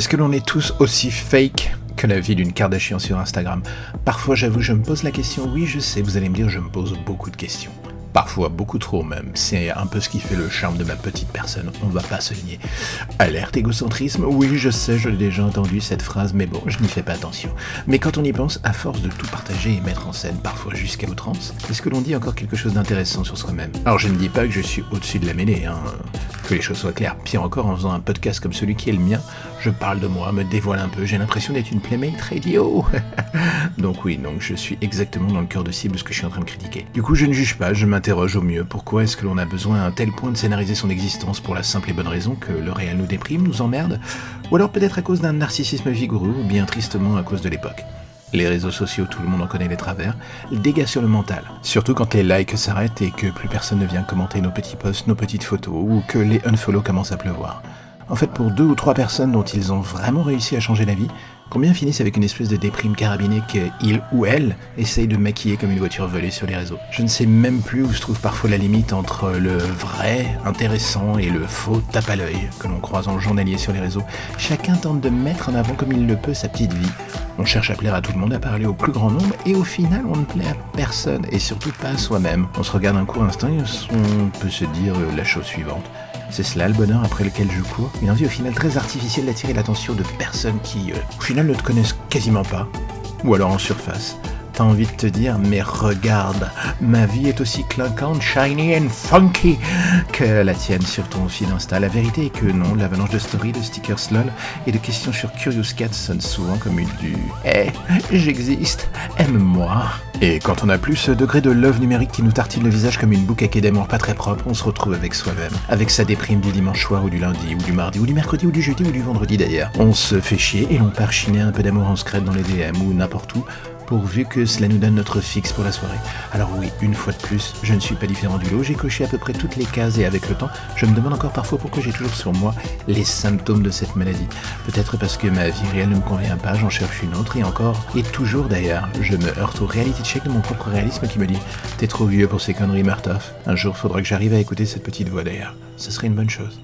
Est-ce que l'on est tous aussi fake que la vie d'une Kardashian sur Instagram? Parfois, j'avoue, je me pose la question. Oui, je sais, vous allez me dire, je me pose beaucoup de questions. Parfois beaucoup trop même. C'est un peu ce qui fait le charme de ma petite personne, on va pas se nier. Alerte égocentrisme, oui je sais, je l'ai déjà entendu cette phrase, mais bon, je n'y fais pas attention. Mais quand on y pense, à force de tout partager et mettre en scène, parfois jusqu'à outrance, est-ce que l'on dit encore quelque chose d'intéressant sur soi-même? Alors je ne dis pas que je suis au-dessus de la mêlée, hein. Que les choses soient claires. Pire encore, en faisant un podcast comme celui qui est le mien, je parle de moi, me dévoile un peu, j'ai l'impression d'être une playmate radio. donc oui, donc je suis exactement dans le cœur de cible ce que je suis en train de critiquer. Du coup, je ne juge pas, je m'interroge au mieux pourquoi est-ce que l'on a besoin à un tel point de scénariser son existence pour la simple et bonne raison que le réel nous déprime, nous emmerde, ou alors peut-être à cause d'un narcissisme vigoureux, ou bien tristement à cause de l'époque? Les réseaux sociaux, tout le monde en connaît les travers, dégâts sur le mental. Surtout quand les likes s'arrêtent et que plus personne ne vient commenter nos petits posts, nos petites photos, ou que les unfollow commencent à pleuvoir. En fait, pour deux ou trois personnes dont ils ont vraiment réussi à changer la vie, combien finissent avec une espèce de déprime carabinée qu'il ou elle essaye de maquiller comme une voiture volée sur les réseaux? Je ne sais même plus où se trouve parfois la limite entre le vrai, intéressant et le faux tape à l'œil que l'on croise en journalier sur les réseaux. Chacun tente de mettre en avant comme il le peut sa petite vie. On cherche à plaire à tout le monde, à parler au plus grand nombre, et au final, on ne plaît à personne, et surtout pas à soi-même. On se regarde un court instant et on peut se dire la chose suivante. C'est cela le bonheur après lequel je cours. Une envie au final très artificielle d'attirer l'attention de personnes qui, euh, au final, ne te connaissent quasiment pas. Ou alors en surface. Envie de te dire, mais regarde, ma vie est aussi clinquante, shiny and funky que la tienne sur ton fil Insta. La vérité est que non, l'avalanche de stories, de stickers lol et de questions sur Curious Cat sonne souvent comme une du Eh, j'existe, aime-moi. Et quand on a plus ce degré de love numérique qui nous tartine le visage comme une boucaquée d'amour pas très propre, on se retrouve avec soi-même. Avec sa déprime du dimanche soir ou du lundi ou du mardi ou du mercredi ou du jeudi ou du vendredi d'ailleurs. On se fait chier et l'on part chiner un peu d'amour en secret dans les DM ou n'importe où pourvu que cela nous donne notre fixe pour la soirée. Alors oui, une fois de plus, je ne suis pas différent du lot, j'ai coché à peu près toutes les cases et avec le temps, je me demande encore parfois pourquoi j'ai toujours sur moi les symptômes de cette maladie. Peut-être parce que ma vie réelle ne me convient pas, j'en cherche une autre et encore, et toujours d'ailleurs, je me heurte au reality check de mon propre réalisme qui me dit T'es trop vieux pour ces conneries, Martov. Un jour, faudra que j'arrive à écouter cette petite voix d'ailleurs. Ce serait une bonne chose.